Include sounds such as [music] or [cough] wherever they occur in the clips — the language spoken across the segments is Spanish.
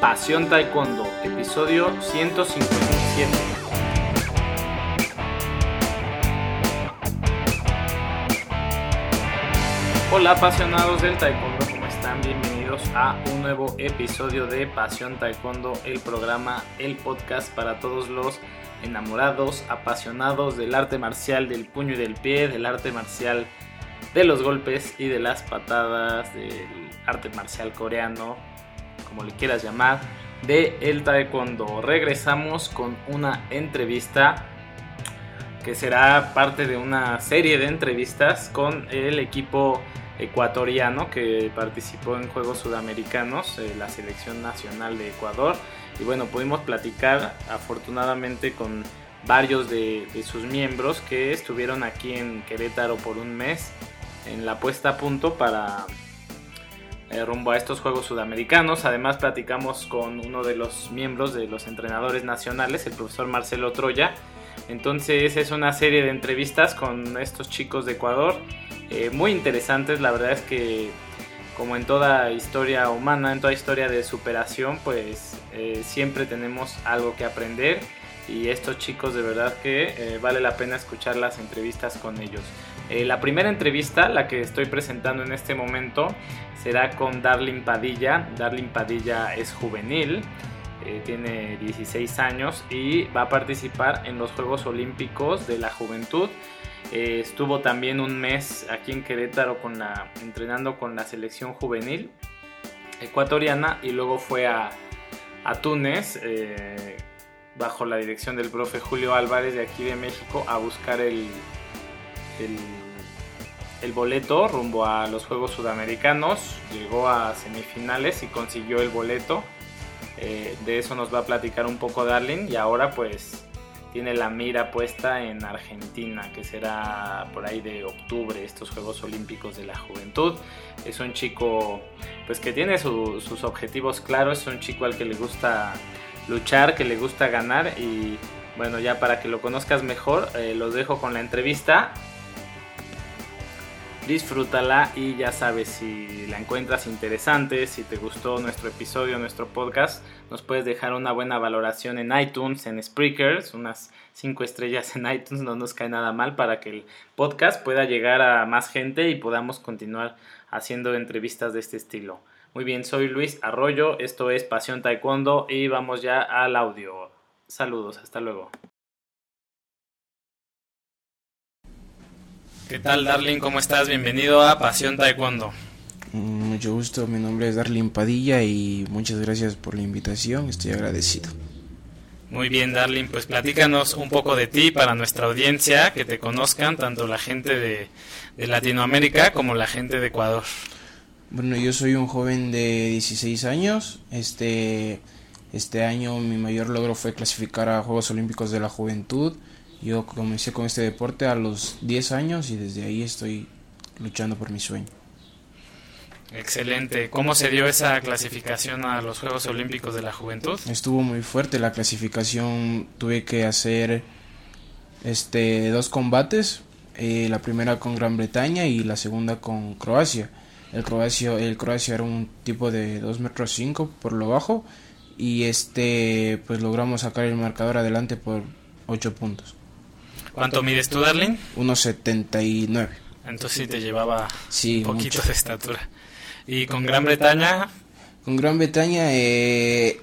Pasión Taekwondo, episodio 157. Hola apasionados del Taekwondo, ¿cómo están? Bienvenidos a un nuevo episodio de Pasión Taekwondo, el programa, el podcast para todos los enamorados, apasionados del arte marcial del puño y del pie, del arte marcial de los golpes y de las patadas, del arte marcial coreano, como le quieras llamar, de el taekwondo. Regresamos con una entrevista que será parte de una serie de entrevistas con el equipo ecuatoriano que participó en Juegos Sudamericanos, la selección nacional de Ecuador. Y bueno, pudimos platicar afortunadamente con varios de, de sus miembros que estuvieron aquí en Querétaro por un mes en la puesta a punto para eh, rumbo a estos Juegos Sudamericanos. Además platicamos con uno de los miembros de los entrenadores nacionales, el profesor Marcelo Troya. Entonces es una serie de entrevistas con estos chicos de Ecuador, eh, muy interesantes. La verdad es que como en toda historia humana, en toda historia de superación, pues eh, siempre tenemos algo que aprender y estos chicos de verdad que vale la pena escuchar las entrevistas con ellos. La primera entrevista, la que estoy presentando en este momento, será con Darling Padilla. Darling Padilla es juvenil, eh, tiene 16 años y va a participar en los Juegos Olímpicos de la Juventud. Eh, estuvo también un mes aquí en Querétaro entrenando con la selección juvenil ecuatoriana y luego fue a, a Túnez eh, bajo la dirección del profe Julio Álvarez de aquí de México a buscar el, el boleto rumbo a los Juegos Sudamericanos, llegó a semifinales y consiguió el boleto. Eh, de eso nos va a platicar un poco Darling y ahora pues tiene la mira puesta en Argentina, que será por ahí de octubre estos Juegos Olímpicos de la Juventud. Es un chico pues que tiene sus objetivos claros, es un chico al que le gusta luchar, que le gusta ganar. Y bueno, ya para que lo conozcas mejor, eh, los dejo con la entrevista disfrútala y ya sabes si la encuentras interesante, si te gustó nuestro episodio, nuestro podcast, nos puedes dejar una buena valoración en iTunes, en Spreakers, unas 5 estrellas en iTunes, no nos cae nada mal para que el podcast pueda llegar a más gente y podamos continuar haciendo entrevistas de este estilo. Muy bien, soy Luis Arroyo, esto es Pasión Taekwondo y vamos ya al audio. Saludos, hasta luego. ¿Qué tal, Darling? ¿Cómo estás? Bienvenido a Pasión Taekwondo. Mm, mucho gusto, mi nombre es Darling Padilla y muchas gracias por la invitación, estoy agradecido. Muy bien, Darling, pues platícanos un poco de ti para nuestra audiencia, que te conozcan tanto la gente de, de Latinoamérica como la gente de Ecuador. Bueno, yo soy un joven de 16 años. Este, este año mi mayor logro fue clasificar a Juegos Olímpicos de la Juventud yo comencé con este deporte a los 10 años y desde ahí estoy luchando por mi sueño. Excelente. ¿Cómo se dio esa clasificación a los Juegos Olímpicos de la Juventud? Estuvo muy fuerte la clasificación. Tuve que hacer este dos combates. Eh, la primera con Gran Bretaña y la segunda con Croacia. El Croacia, el Croacia era un tipo de 2 metros 5 por lo bajo y este pues logramos sacar el marcador adelante por 8 puntos. ¿Cuánto mides tú, Darling? 1,79. Entonces sí te llevaba un poquito de estatura. ¿Y con Gran Bretaña? Con Gran Bretaña, eh,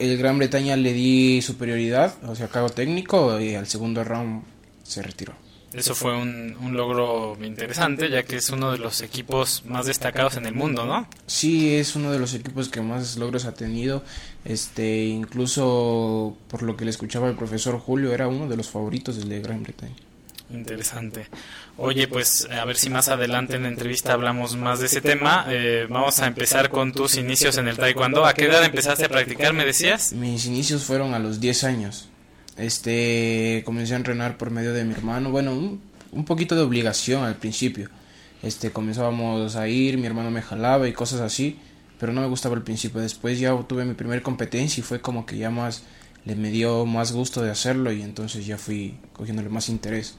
el Gran Bretaña le di superioridad, o sea, cargo técnico, y al segundo round se retiró. Eso fue un, un, logro interesante, ya que es uno de los equipos más destacados en el mundo, ¿no? Sí, es uno de los equipos que más logros ha tenido. Este, incluso por lo que le escuchaba el profesor Julio, era uno de los favoritos del de Gran Bretaña. Interesante. Oye, pues a ver si más adelante en la entrevista hablamos más de ese tema. Eh, vamos a empezar con tus inicios en el taekwondo. ¿A qué edad empezaste a practicar, me decías? Mis inicios fueron a los 10 años. Este, comencé a entrenar por medio de mi hermano, bueno, un, poquito de obligación al principio. Este, comenzábamos a ir, mi hermano me jalaba y cosas así, pero no me gustaba al principio. Después ya tuve mi primera competencia y fue como que ya más le me dio más gusto de hacerlo y entonces ya fui cogiéndole más interés.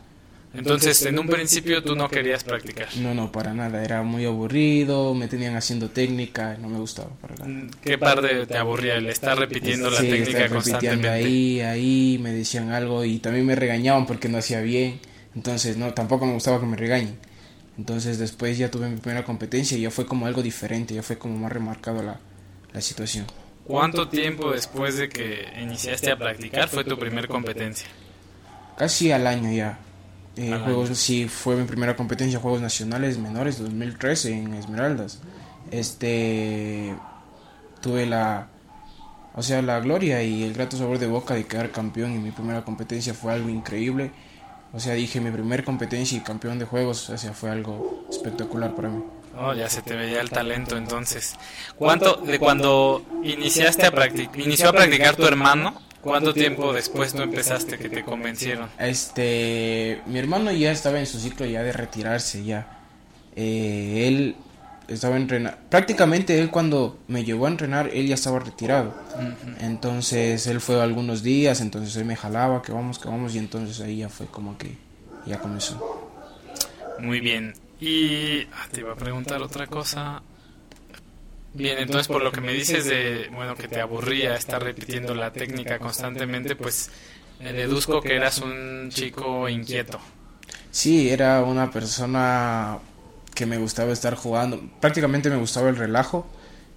Entonces, en un principio tú no querías practicar. No, no, para nada. Era muy aburrido, me tenían haciendo técnica, no me gustaba para nada. Mm, ¿Qué parte te aburría? El estar repitiendo la técnica estar constantemente. ahí, ahí, me decían algo y también me regañaban porque no hacía bien. Entonces, no, tampoco me gustaba que me regañen. Entonces, después ya tuve mi primera competencia y ya fue como algo diferente, ya fue como más remarcado la, la situación. ¿Cuánto tiempo después de que iniciaste a practicar fue tu primera competencia? Casi al año ya. Eh, juegos, sí, fue mi primera competencia, Juegos Nacionales Menores 2013 en Esmeraldas. Este, tuve la, o sea, la gloria y el grato sabor de boca de quedar campeón en mi primera competencia fue algo increíble. O sea, dije mi primera competencia y campeón de juegos, o sea, fue algo espectacular para mí. Oh, ya se te veía el talento entonces. ¿Cuánto de cuando iniciaste a practicar, inició a practicar tu hermano? ¿Cuánto tiempo después tú empezaste que te convencieron? Este, mi hermano ya estaba en su ciclo ya de retirarse ya. Eh, él estaba entrenando. Prácticamente él cuando me llevó a entrenar, él ya estaba retirado. Entonces él fue algunos días, entonces él me jalaba, que vamos, que vamos, y entonces ahí ya fue como que ya comenzó. Muy bien. Y ah, te iba a preguntar otra cosa. Bien, entonces por lo que me dices de, bueno, que te aburría estar repitiendo la técnica constantemente, pues me deduzco que eras un chico inquieto. Sí, era una persona que me gustaba estar jugando. Prácticamente me gustaba el relajo,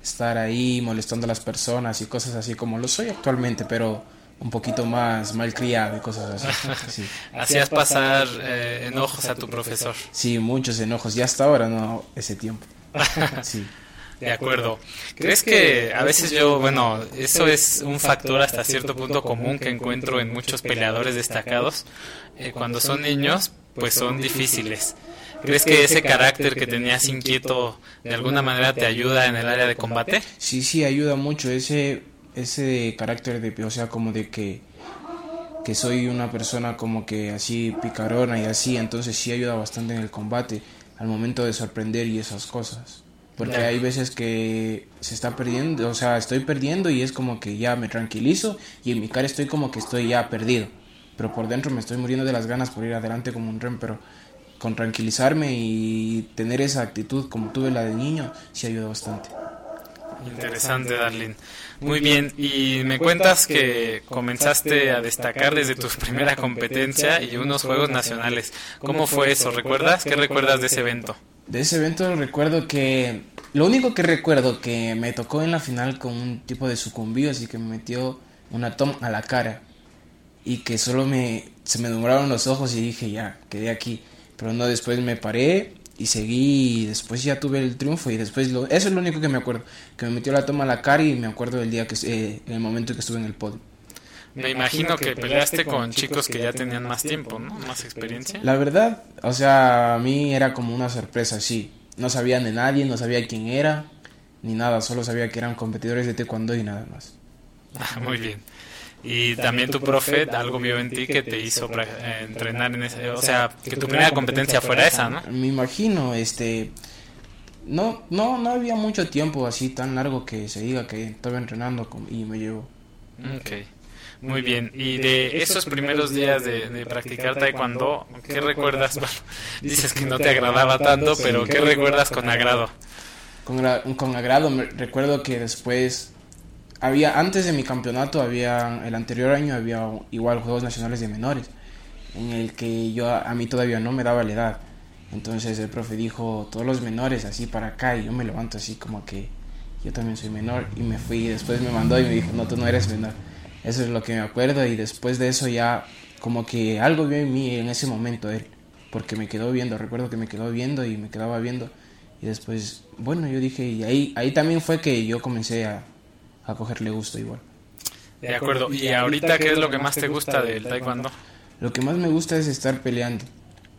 estar ahí molestando a las personas y cosas así como lo soy actualmente, pero un poquito más malcriado y cosas así. [laughs] Hacías pasar eh, enojos a tu profesor. Sí, muchos enojos. Ya hasta ahora no ese tiempo. [laughs] Sí. De acuerdo. ¿Crees que a veces yo, bueno, eso es un factor hasta cierto punto común que encuentro en muchos peleadores destacados? Eh, cuando son niños, pues son difíciles. ¿Crees que ese carácter que tenías inquieto de alguna manera te ayuda en el área de combate? Sí, sí, ayuda mucho. Ese, ese carácter de, o sea, como de que, que soy una persona como que así picarona y así, entonces sí ayuda bastante en el combate al momento de sorprender y esas cosas. Porque hay veces que se está perdiendo, o sea, estoy perdiendo y es como que ya me tranquilizo y en mi cara estoy como que estoy ya perdido. Pero por dentro me estoy muriendo de las ganas por ir adelante como un rem, pero con tranquilizarme y tener esa actitud como tuve la de niño, sí ayuda bastante. Interesante, Darlene. Muy bien, y me cuentas que comenzaste a destacar desde tu primera competencia y unos Juegos Nacionales. ¿Cómo fue eso? ¿Recuerdas? ¿Qué recuerdas de ese evento? De ese evento recuerdo que... Lo único que recuerdo que me tocó en la final con un tipo de sucumbido, así que me metió una toma a la cara y que solo me se me numeraron los ojos y dije ya, quedé aquí. Pero no, después me paré y seguí y después ya tuve el triunfo y después lo, eso es lo único que me acuerdo, que me metió la toma a la cara y me acuerdo del día que eh, el momento que estuve en el podio. Me imagino que peleaste con chicos que ya tenían más tiempo, ¿no? Más experiencia. La verdad, o sea, a mí era como una sorpresa, sí. No sabía de nadie, no sabía quién era, ni nada, solo sabía que eran competidores de taekwondo y nada más. Ah, muy bien. Y también tu profe algo vio en ti que te hizo entrenar en ese, o sea, que tu primera competencia fuera esa, ¿no? Me imagino, este, no, no, no había mucho tiempo así tan largo que se diga que estaba entrenando y me llevó. Ok. Muy bien, y de esos primeros días de, practicar taekwondo, ¿qué recuerdas? [laughs] dices que no te agradaba tanto, pero ¿qué recuerdas con agrado? Con, con agrado, me, recuerdo que después había antes de mi campeonato había el anterior año había igual juegos nacionales de menores en el que yo a mí todavía no me daba la edad. Entonces el profe dijo todos los menores así para acá y yo me levanto así como que yo también soy menor y me fui y después me mandó y me dijo no tú no eres menor eso es lo que me acuerdo y después de eso ya como que algo vio en mí en ese momento él porque me quedó viendo recuerdo que me quedó viendo y me quedaba viendo y después bueno yo dije y ahí ahí también fue que yo comencé a a cogerle gusto igual. De acuerdo. ¿Y ahorita qué es lo que más te gusta del taekwondo? Lo que más me gusta es estar peleando.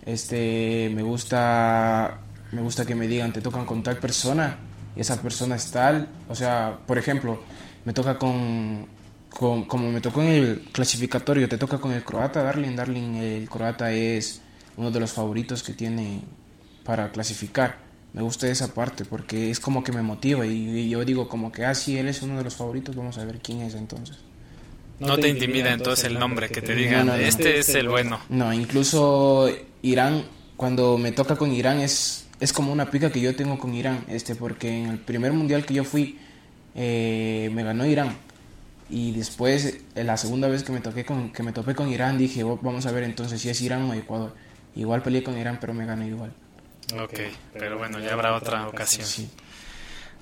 Este, me gusta me gusta que me digan, "Te tocan con tal persona" y esa persona es tal, o sea, por ejemplo, me toca con, con como me tocó en el clasificatorio, te toca con el croata Darling, Darling el croata es uno de los favoritos que tiene para clasificar me gusta esa parte porque es como que me motiva y, yo digo como que, ah, sí, él es uno de los favoritos, vamos a ver quién es entonces. No te intimida entonces el nombre, que te digan, este es el bueno. No, incluso Irán, cuando me toca con Irán, es, es como una pica que yo tengo con Irán, este, porque en el primer mundial que yo fui, eh, me ganó Irán. Y después, la segunda vez que me, toqué con, que me topé con Irán, dije, vamos a ver entonces si es Irán o Ecuador. Igual peleé con Irán, pero me gané igual. Ok, pero bueno, ya habrá otra ocasión. Sí.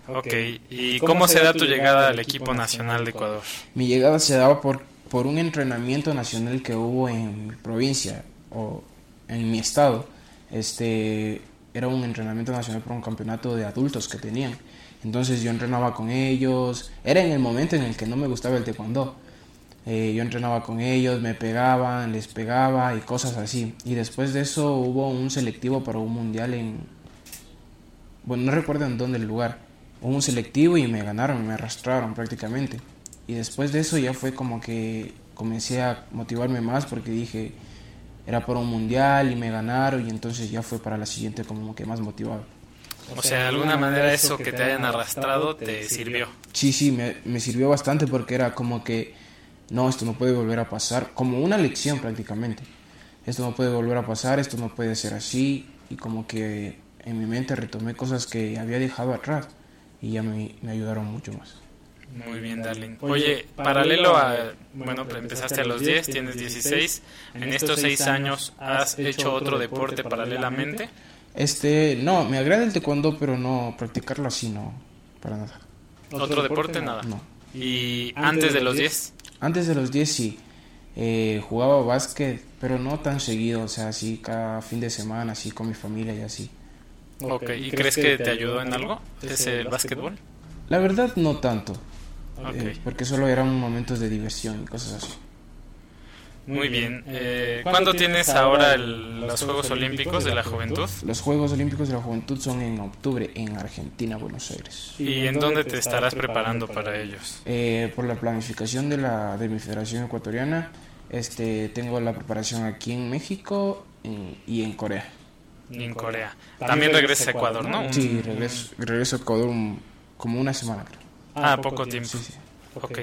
Ok, ¿y cómo se da tu llegada al equipo nacional de Ecuador? Mi llegada se daba por, por un entrenamiento nacional que hubo en mi provincia o en mi estado. Este era un entrenamiento nacional por un campeonato de adultos que tenían. Entonces yo entrenaba con ellos. Era en el momento en el que no me gustaba el taekwondo. Eh, yo entrenaba con ellos, me pegaban, les pegaba y cosas así. Y después de eso hubo un selectivo para un mundial en... Bueno, no recuerdo en dónde el lugar un selectivo y me ganaron, me arrastraron prácticamente. Y después de eso ya fue como que comencé a motivarme más porque dije, era por un mundial y me ganaron y entonces ya fue para la siguiente como que más motivado. O sea, de alguna manera eso que te hayan arrastrado te sirvió. Sí, sí, me, me sirvió bastante porque era como que, no, esto no puede volver a pasar, como una lección prácticamente. Esto no puede volver a pasar, esto no puede ser así y como que en mi mente retomé cosas que había dejado atrás y ya me, me ayudaron mucho más. Muy bien, Darling. Oye, paralelo a, bueno, empezaste a los 10, tienes 16, en estos 6 años has hecho otro deporte paralelamente. Este, no, me agrada el taekwondo, pero no practicarlo así, no, para nada. ¿Otro deporte? Nada. No. ¿Y antes de los 10? Antes de los 10 sí. Eh, jugaba básquet, pero no tan seguido, o sea, así cada fin de semana, así con mi familia y así. Ok, ¿y crees que te ayudó en algo ese básquetbol? La verdad no tanto, eh, porque solo eran momentos de diversión y cosas así. Muy bien. Eh, ¿Cuándo tienes ahora los Juegos Olímpicos de la Juventud? Los Juegos Olímpicos de la Juventud son en octubre en Argentina, Buenos Aires. ¿Y en dónde te estarás preparando para ellos? Eh, por la planificación de, la, de mi Federación Ecuatoriana, este, tengo la preparación aquí en México y en Corea en Corea. También regresa a Ecuador, ¿no? Sí, regreso, a Ecuador como una semana, creo. Ah, poco tiempo. Sí, sí. Ok.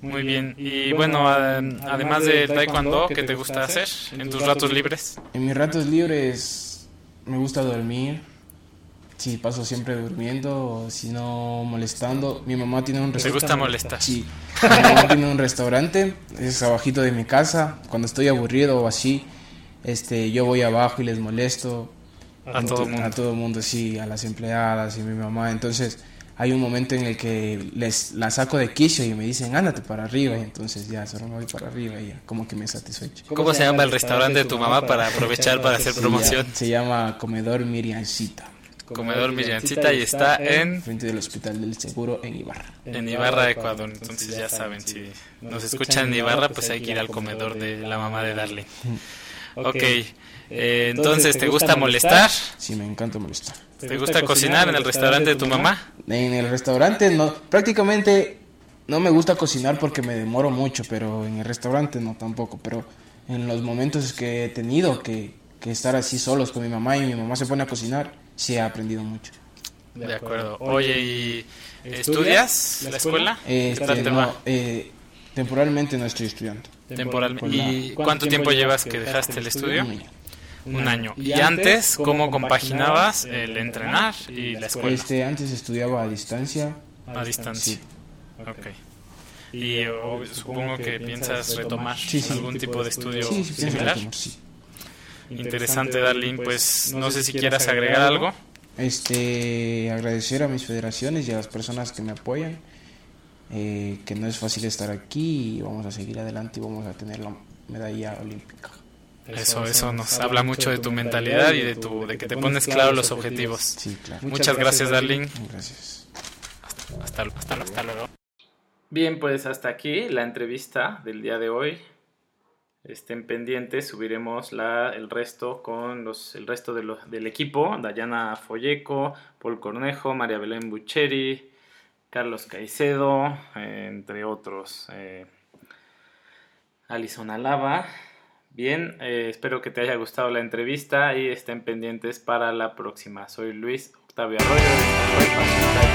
Muy bien. Y bueno, además de taekwondo, ¿qué te gusta hacer en tus ratos libres? En mis ratos libres me gusta dormir. Sí, paso siempre durmiendo, si no molestando. Mi mamá tiene un restaurante. ¿Te gusta molestar? Sí. Mi mamá tiene un restaurante, es abajito de mi casa. Cuando estoy aburrido o así, este, yo voy abajo y les molesto. A todo el mundo. A todo el mundo, sí, a las empleadas y a mi mamá. Entonces hay un momento en el que les la saco de quicio y me dicen, ándate para arriba. Y entonces ya, solo me voy para arriba y ya, como que me satisfecho. ¿Cómo, se llama el restaurante de tu mamá para aprovechar para hacer promoción? Se llama Comedor Miriancita. Comedor Miriancita y está en... Frente del Hospital del Seguro en Ibarra. En Ibarra, Ecuador. Entonces ya saben, si nos escuchan en Ibarra, pues hay que ir al comedor de la mamá de Darle. [laughs] Ok. Eh, entonces, ¿te gusta molestar? Sí, me encanta molestar. ¿Te gusta cocinar en el restaurante de tu mamá? En el restaurante no, prácticamente no me gusta cocinar porque me demoro mucho, pero en el restaurante no tampoco, pero en los momentos que he tenido que, que estar así solos con mi mamá y mi mamá se pone a cocinar, sí he aprendido mucho. De acuerdo. Oye, ¿y estudias en la escuela? Este, eh, temporalmente no estoy estudiando. Temporalmente. ¿Y cuánto tiempo llevas que dejaste el estudio? Un año. ¿Y antes cómo compaginabas el entrenar y la escuela? Este, antes estudiaba a distancia. A distancia. Sí. Ok. Y supongo que piensas retomar algún tipo de estudio similar. Interesante, Darlene. Pues no sé si quieras agregar algo. Este, agradecer a mis federaciones y a las personas que me apoyan. Eh, que no es fácil estar aquí y vamos a seguir adelante y vamos a tener la medalla olímpica. Eso, eso nos habla mucho de tu mentalidad y de tu, de que te pones claro los objetivos. Sí, claro. Muchas gracias, Darling. Gracias. Hasta, hasta, hasta, luego. Bien, pues hasta aquí la entrevista del día de hoy. Estén pendientes, subiremos la, el resto con los, el resto de del equipo. Dayana Folleco, Paul Cornejo, María Belén Bucheri, Carlos Caicedo, entre otros. Eh, Alison Alaba Bien, eh, espero que te haya gustado la entrevista y estén pendientes para la próxima. Soy Luis Octavio Arroyo.